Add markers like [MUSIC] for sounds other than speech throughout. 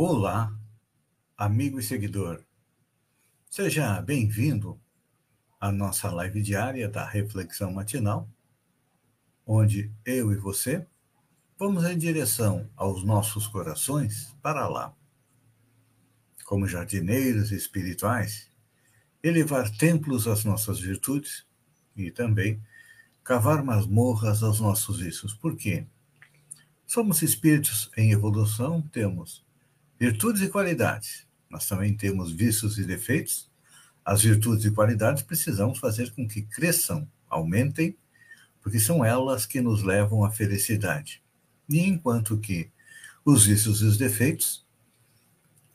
Olá, amigo e seguidor. Seja bem-vindo à nossa live diária da Reflexão Matinal, onde eu e você vamos em direção aos nossos corações para lá. Como jardineiros espirituais, elevar templos às nossas virtudes e também cavar masmorras aos nossos vícios. Por quê? Somos espíritos em evolução, temos Virtudes e qualidades. Nós também temos vícios e defeitos. As virtudes e qualidades precisamos fazer com que cresçam, aumentem, porque são elas que nos levam à felicidade. E enquanto que os vícios e os defeitos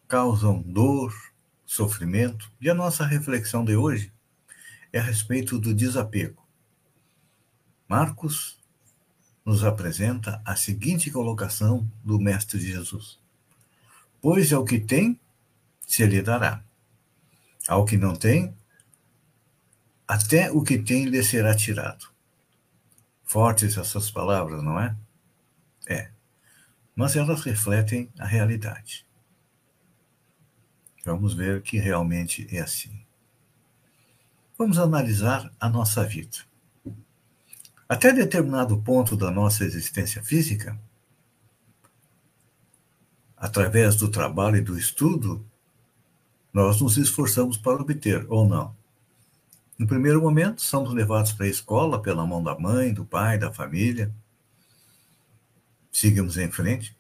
causam dor, sofrimento, e a nossa reflexão de hoje é a respeito do desapego. Marcos nos apresenta a seguinte colocação do Mestre Jesus: Pois ao que tem, se lhe dará. Ao que não tem, até o que tem lhe será tirado. Fortes essas palavras, não é? É. Mas elas refletem a realidade. Vamos ver que realmente é assim. Vamos analisar a nossa vida. Até determinado ponto da nossa existência física, através do trabalho e do estudo, nós nos esforçamos para obter, ou não. No primeiro momento, somos levados para a escola pela mão da mãe, do pai, da família. Seguimos em frente.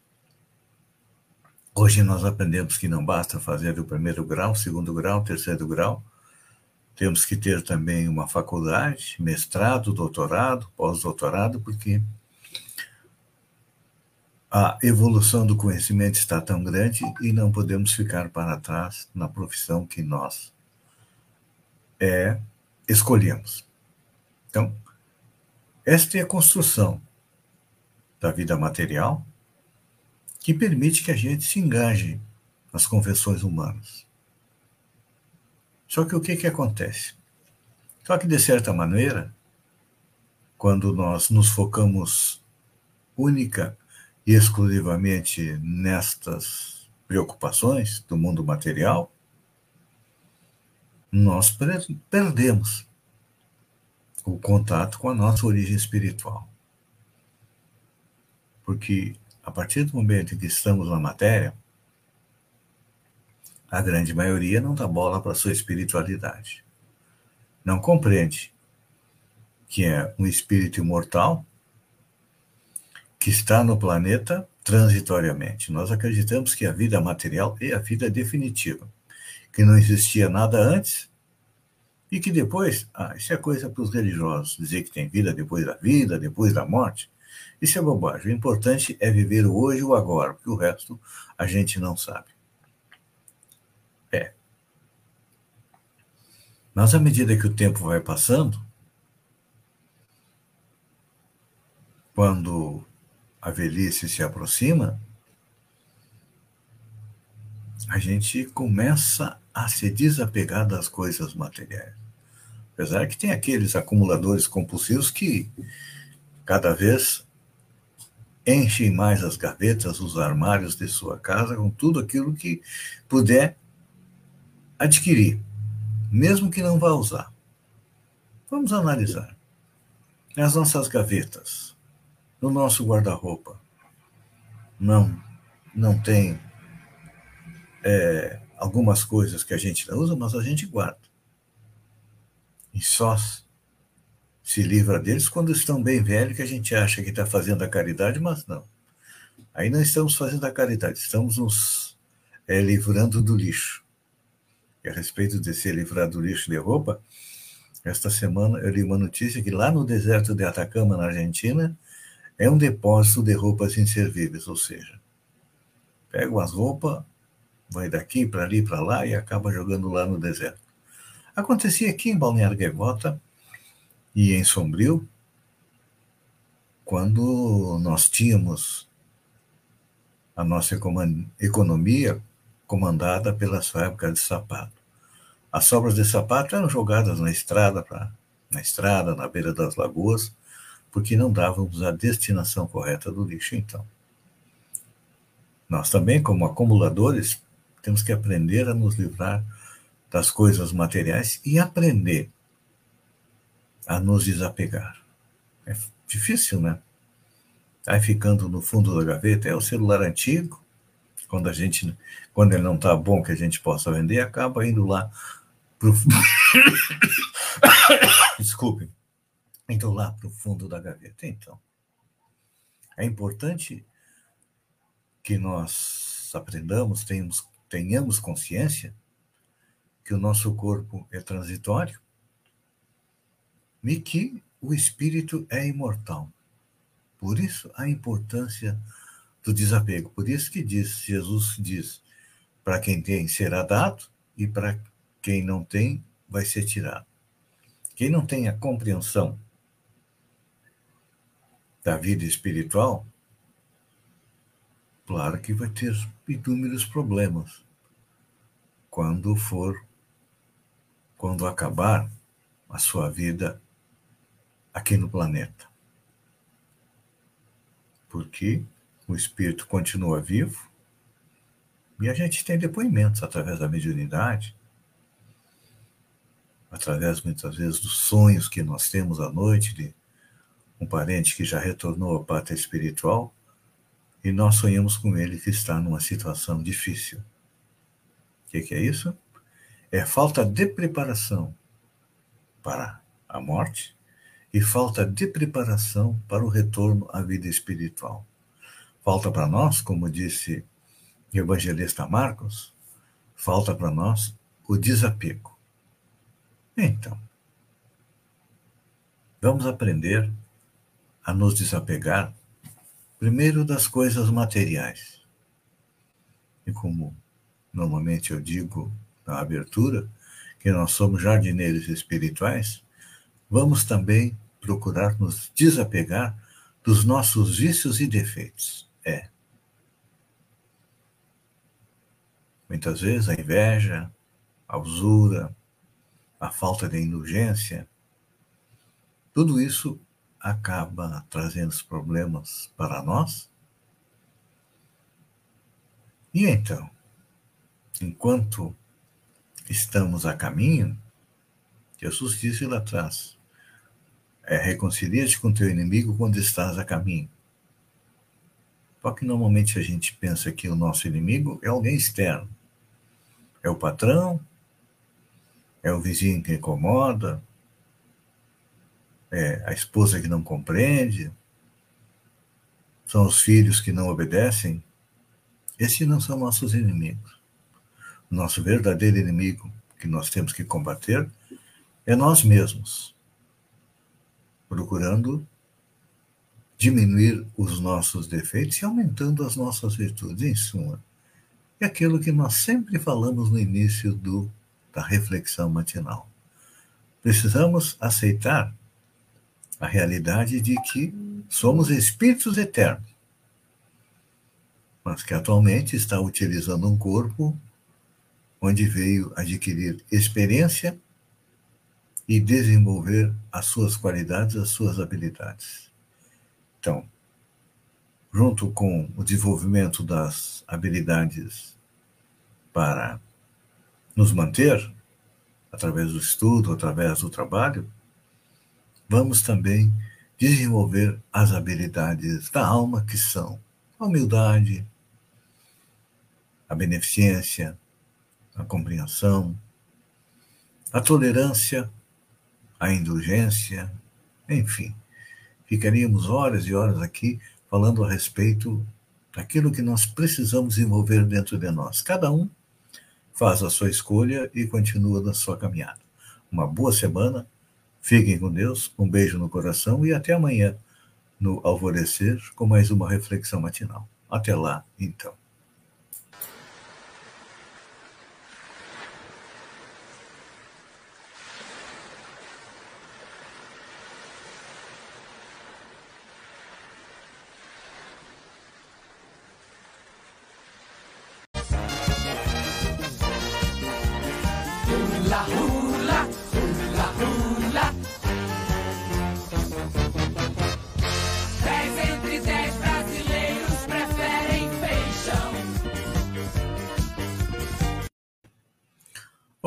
Hoje nós aprendemos que não basta fazer o primeiro grau, segundo grau, terceiro grau. Temos que ter também uma faculdade, mestrado, doutorado, pós-doutorado, porque a evolução do conhecimento está tão grande e não podemos ficar para trás na profissão que nós é, escolhemos. Então, esta é a construção da vida material que permite que a gente se engaje nas convenções humanas. Só que o que, que acontece? Só que, de certa maneira, quando nós nos focamos única exclusivamente nestas preocupações do mundo material, nós perdemos o contato com a nossa origem espiritual. Porque a partir do momento em que estamos na matéria, a grande maioria não dá bola para a sua espiritualidade. Não compreende que é um espírito imortal que está no planeta transitoriamente. Nós acreditamos que a vida material é a vida definitiva, que não existia nada antes e que depois, ah, isso é coisa para os religiosos, dizer que tem vida depois da vida, depois da morte. Isso é bobagem. O importante é viver o hoje e o agora, porque o resto a gente não sabe. É. Mas à medida que o tempo vai passando, quando a velhice se aproxima, a gente começa a se desapegar das coisas materiais. Apesar que tem aqueles acumuladores compulsivos que cada vez enchem mais as gavetas, os armários de sua casa com tudo aquilo que puder adquirir, mesmo que não vá usar. Vamos analisar. Nas nossas gavetas, no nosso guarda-roupa. Não, não tem é, algumas coisas que a gente não usa, mas a gente guarda. E só se livra deles quando estão bem velhos, que a gente acha que está fazendo a caridade, mas não. Aí não estamos fazendo a caridade, estamos nos é, livrando do lixo. E a respeito de ser livrado do lixo de roupa, esta semana eu li uma notícia que lá no deserto de Atacama, na Argentina, é um depósito de roupas inservíveis, ou seja, Pega umas roupas, vai daqui para ali, para lá e acaba jogando lá no deserto. Acontecia aqui em Balneário Gaivota e em Sombrio, quando nós tínhamos a nossa economia comandada pelas fábricas de sapato. As sobras de sapato eram jogadas na estrada, pra, na estrada, na beira das lagoas, porque não dávamos a destinação correta do lixo, então. Nós também, como acumuladores, temos que aprender a nos livrar das coisas materiais e aprender a nos desapegar. É difícil, né? Aí ficando no fundo da gaveta, é o celular antigo, quando a gente, quando ele não está bom que a gente possa vender, acaba indo lá pro [COUGHS] Desculpem. Indo lá para o fundo da gaveta. Então, é importante que nós aprendamos, tenhamos, tenhamos consciência que o nosso corpo é transitório e que o espírito é imortal. Por isso a importância do desapego. Por isso que diz, Jesus diz, para quem tem será dado e para quem não tem vai ser tirado. Quem não tem a compreensão da vida espiritual, claro que vai ter inúmeros problemas quando for quando acabar a sua vida aqui no planeta. Porque o espírito continua vivo e a gente tem depoimentos através da mediunidade, através muitas vezes dos sonhos que nós temos à noite de um parente que já retornou à pátria espiritual e nós sonhamos com ele que está numa situação difícil. O que, que é isso? é falta de preparação para a morte e falta de preparação para o retorno à vida espiritual. Falta para nós, como disse o evangelista Marcos, falta para nós o desapego. Então, vamos aprender a nos desapegar primeiro das coisas materiais. E como normalmente eu digo na abertura, que nós somos jardineiros espirituais, vamos também procurar nos desapegar dos nossos vícios e defeitos. É. Muitas vezes a inveja, a usura, a falta de indulgência, tudo isso acaba trazendo problemas para nós. E então, enquanto estamos a caminho, Jesus disse lá atrás: é, reconcilia-te com teu inimigo quando estás a caminho. Só que normalmente a gente pensa que o nosso inimigo é alguém externo. É o patrão, é o vizinho que incomoda, é a esposa que não compreende, são os filhos que não obedecem. Esses não são nossos inimigos nosso verdadeiro inimigo que nós temos que combater é nós mesmos, procurando diminuir os nossos defeitos e aumentando as nossas virtudes, em suma. É aquilo que nós sempre falamos no início do, da reflexão matinal. Precisamos aceitar a realidade de que somos espíritos eternos, mas que atualmente está utilizando um corpo onde veio adquirir experiência e desenvolver as suas qualidades, as suas habilidades. Então, junto com o desenvolvimento das habilidades para nos manter, através do estudo, através do trabalho, vamos também desenvolver as habilidades da alma, que são a humildade, a beneficência, a compreensão, a tolerância, a indulgência, enfim. Ficaríamos horas e horas aqui falando a respeito daquilo que nós precisamos desenvolver dentro de nós. Cada um faz a sua escolha e continua na sua caminhada. Uma boa semana, fiquem com Deus, um beijo no coração e até amanhã, no alvorecer, com mais uma reflexão matinal. Até lá, então.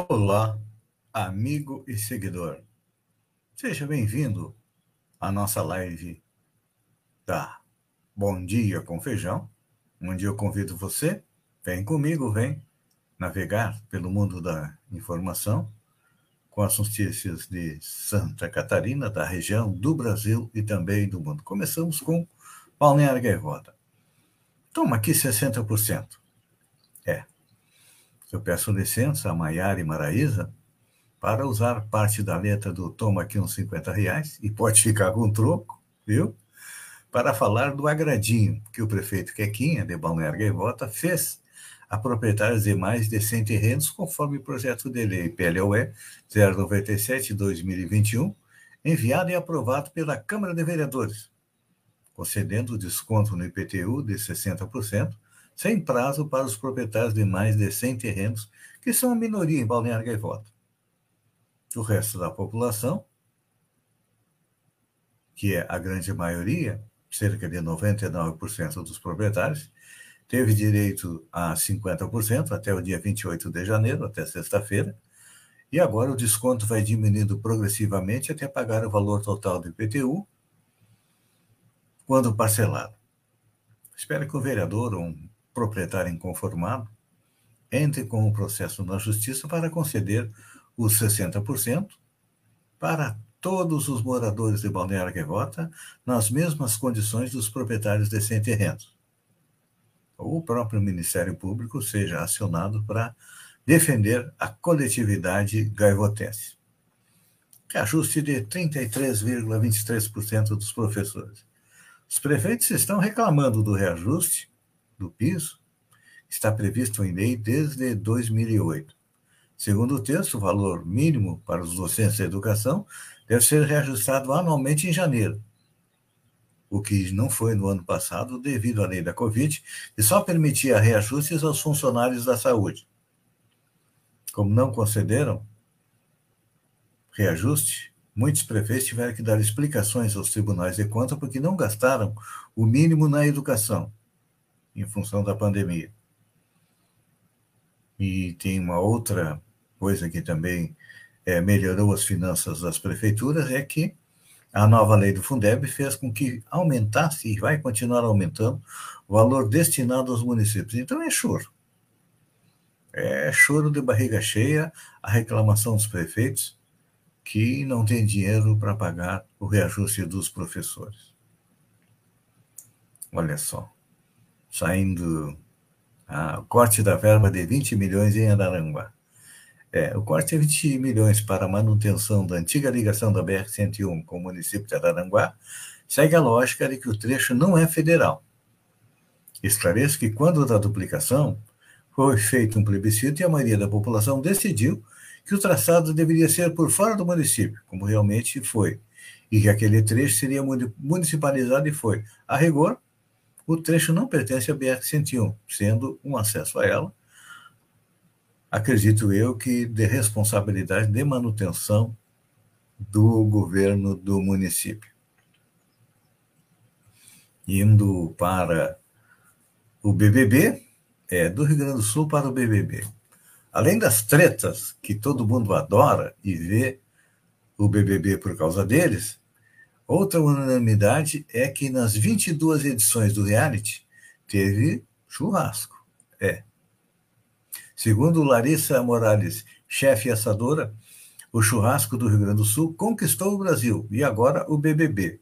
Olá, amigo e seguidor. Seja bem-vindo à nossa live da Bom Dia com Feijão, onde eu convido você, vem comigo, vem navegar pelo mundo da informação com as notícias de Santa Catarina, da região, do Brasil e também do mundo. Começamos com Balneário Gaivota. Toma aqui 60%. Eu peço licença a Maiara e Maraísa para usar parte da letra do Toma aqui uns 50 reais, e pode ficar com troco, viu? Para falar do agradinho que o prefeito Quequinha, de Balneário Gaivota, fez a proprietários de mais de 100 terrenos, conforme o projeto de lei PLOE 097-2021, enviado e aprovado pela Câmara de Vereadores, concedendo desconto no IPTU de 60%, sem prazo para os proprietários de mais de 100 terrenos, que são a minoria em Balneário Gaivota. O resto da população, que é a grande maioria, cerca de 99% dos proprietários, teve direito a 50% até o dia 28 de janeiro, até sexta-feira, e agora o desconto vai diminuindo progressivamente até pagar o valor total do IPTU quando parcelado. Espero que o vereador ou um proprietário inconformado entre com o processo na justiça para conceder os 60% para todos os moradores de Balneário Gaivota nas mesmas condições dos proprietários de sem terrenos ou o próprio Ministério Público seja acionado para defender a coletividade gaivotense. Reajuste de 33,23% dos professores. Os prefeitos estão reclamando do reajuste do piso, está previsto em lei desde 2008. Segundo o texto, o valor mínimo para os docentes da educação deve ser reajustado anualmente em janeiro, o que não foi no ano passado devido à lei da Covid, e só permitia reajustes aos funcionários da saúde. Como não concederam reajuste, muitos prefeitos tiveram que dar explicações aos tribunais de contas porque não gastaram o mínimo na educação, em função da pandemia. E tem uma outra coisa que também é, melhorou as finanças das prefeituras, é que a nova lei do Fundeb fez com que aumentasse e vai continuar aumentando o valor destinado aos municípios. Então é choro. É choro de barriga cheia a reclamação dos prefeitos que não tem dinheiro para pagar o reajuste dos professores. Olha só, saindo a corte da verba de 20 milhões em Araranguá. É, o corte é 20 milhões para manutenção da antiga ligação da BR-101 com o município de Araranguá segue a lógica de que o trecho não é federal. Esclareço que, quando da duplicação, foi feito um plebiscito e a maioria da população decidiu que o traçado deveria ser por fora do município, como realmente foi, e que aquele trecho seria municipalizado e foi. A rigor, o trecho não pertence à BR-101, sendo um acesso a ela acredito eu que de responsabilidade de manutenção do governo do município. Indo para o BBB, é, do Rio Grande do Sul para o BBB. Além das tretas que todo mundo adora e vê o BBB por causa deles, outra unanimidade é que nas 22 edições do reality teve churrasco. É, Segundo Larissa Morales, chefe assadora, o churrasco do Rio Grande do Sul conquistou o Brasil e agora o BBB.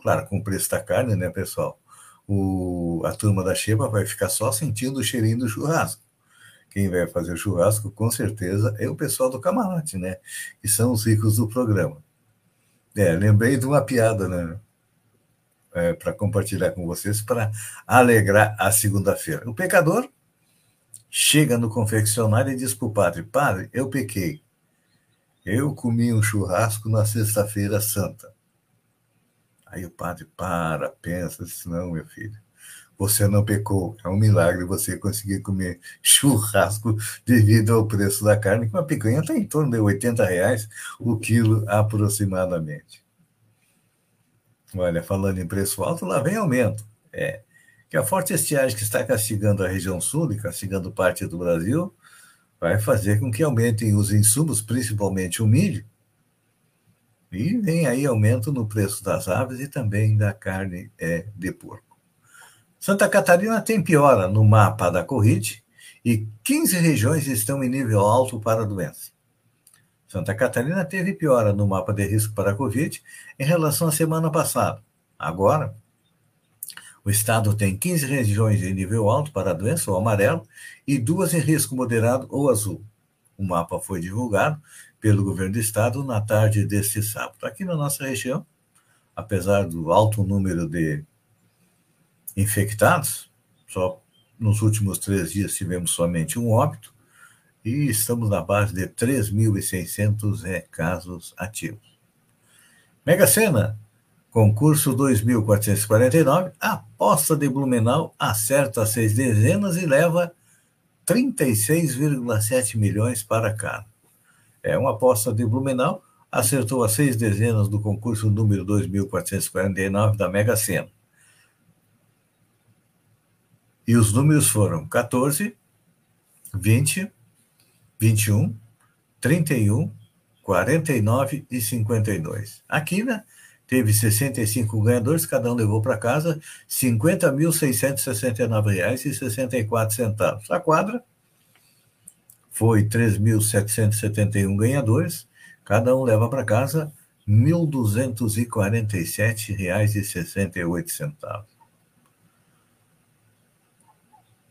Claro, com o preço da carne, né, pessoal? O, a turma da Xepa vai ficar só sentindo o cheirinho do churrasco. Quem vai fazer o churrasco, com certeza, é o pessoal do camarote, né? Que são os ricos do programa. É, lembrei de uma piada, né? É, para compartilhar com vocês, para alegrar a segunda-feira. O pecador chega no confeccionário e diz para o padre: Padre, eu pequei. Eu comi um churrasco na Sexta-feira Santa. Aí o padre para, pensa, diz: Não, meu filho, você não pecou. É um milagre você conseguir comer churrasco devido ao preço da carne, que uma picanha está em torno de 80 reais o quilo aproximadamente. Olha, falando em preço alto, lá vem aumento. É, que a forte estiagem que está castigando a região sul e castigando parte do Brasil vai fazer com que aumentem os insumos, principalmente o milho, e vem aí aumento no preço das aves e também da carne é, de porco. Santa Catarina tem piora no mapa da Covid e 15 regiões estão em nível alto para a doença. Santa Catarina teve piora no mapa de risco para a Covid em relação à semana passada. Agora, o estado tem 15 regiões em nível alto para a doença, ou amarelo, e duas em risco moderado ou azul. O mapa foi divulgado pelo governo do estado na tarde deste sábado. Aqui na nossa região, apesar do alto número de infectados, só nos últimos três dias tivemos somente um óbito, e estamos na base de 3.600 é, casos ativos. Mega Sena, concurso 2.449, aposta de Blumenau acerta seis dezenas e leva 36,7 milhões para cá. É uma aposta de Blumenau, acertou as seis dezenas do concurso número 2.449 da Mega Sena. E os números foram 14, 20, 21, 31, 49 e 52. Aqui, né? Teve 65 ganhadores, cada um levou para casa R$ 50.669,64. A quadra foi 3.771 ganhadores, cada um leva para casa R$ 1.247,68.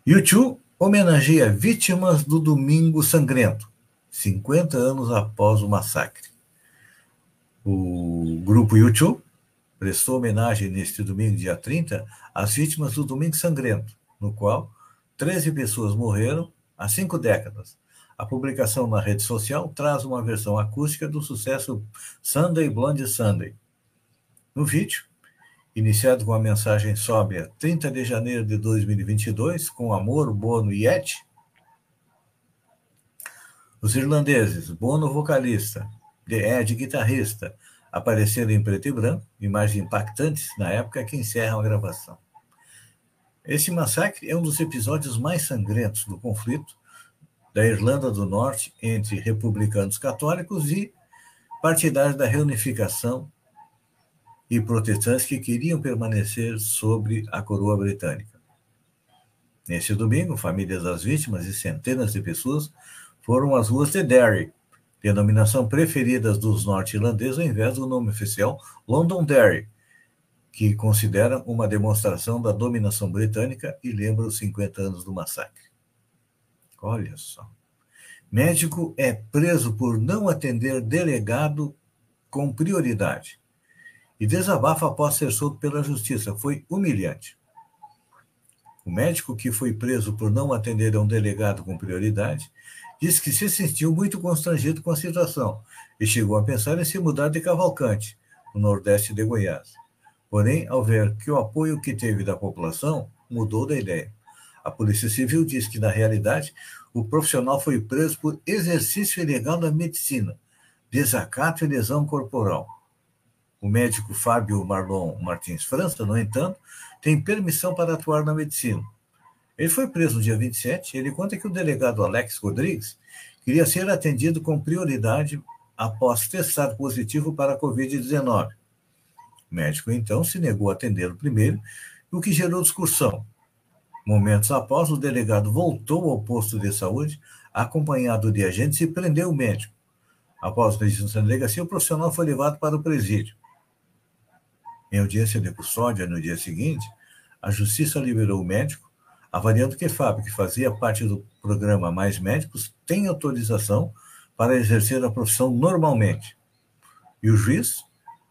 YouTube homenageia vítimas do Domingo Sangrento, 50 anos após o massacre. O grupo YouTube prestou homenagem neste domingo, dia 30, às vítimas do Domingo Sangrento, no qual 13 pessoas morreram há cinco décadas. A publicação na rede social traz uma versão acústica do sucesso Sunday Blonde Sunday. No vídeo, iniciado com a mensagem sóbria 30 de janeiro de 2022, com amor, Bono e Ed. Os irlandeses, Bono vocalista, The Ed guitarrista, apareceram em preto e branco, imagens impactantes na época que encerram a gravação. Esse massacre é um dos episódios mais sangrentos do conflito da Irlanda do Norte entre republicanos católicos e partidários da reunificação e protestantes que queriam permanecer sobre a coroa britânica. Neste domingo, famílias das vítimas e centenas de pessoas foram às ruas de Derry, denominação preferida dos norte-irlandeses ao invés do nome oficial Londonderry, que consideram uma demonstração da dominação britânica e lembra os 50 anos do massacre. Olha só. Médico é preso por não atender delegado com prioridade e desabafa após ser solto pela justiça. Foi humilhante. O médico que foi preso por não atender a um delegado com prioridade disse que se sentiu muito constrangido com a situação e chegou a pensar em se mudar de Cavalcante, no nordeste de Goiás. Porém, ao ver que o apoio que teve da população, mudou da ideia. A Polícia Civil diz que, na realidade, o profissional foi preso por exercício ilegal da medicina, desacato e lesão corporal. O médico Fábio Marlon Martins França, no entanto, tem permissão para atuar na medicina. Ele foi preso no dia 27. Ele conta que o delegado Alex Rodrigues queria ser atendido com prioridade após testar positivo para a Covid-19. O médico, então, se negou a atendê-lo primeiro, o que gerou discussão. Momentos após, o delegado voltou ao posto de saúde, acompanhado de agentes, e prendeu o médico. Após a registro da delegacia, o profissional foi levado para o presídio. Em audiência de custódia no dia seguinte, a justiça liberou o médico, avaliando que Fábio, que fazia parte do programa Mais Médicos, tem autorização para exercer a profissão normalmente. E o juiz,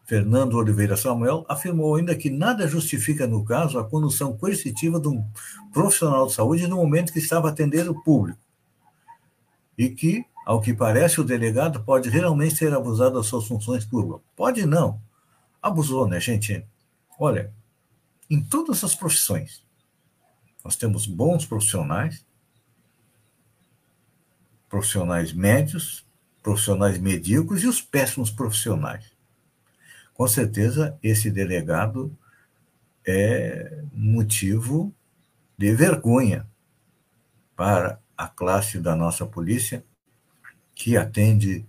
Fernando Oliveira Samuel, afirmou ainda que nada justifica, no caso, a condução coercitiva de um profissional de saúde no momento que estava atendendo o público. E que, ao que parece, o delegado pode realmente ter abusado das suas funções públicas. Pode não abusou, né, gente? Olha, em todas as profissões, nós temos bons profissionais, profissionais médios, profissionais medíocres e os péssimos profissionais. Com certeza, esse delegado é motivo de vergonha para a classe da nossa polícia, que atende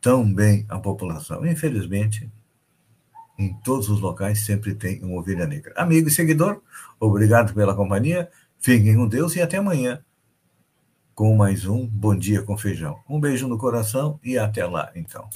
tão bem a população. Infelizmente, em todos os locais sempre tem uma ovelha negra. Amigo e seguidor, obrigado pela companhia, fiquem com Deus e até amanhã com mais um Bom Dia com Feijão. Um beijo no coração e até lá, então.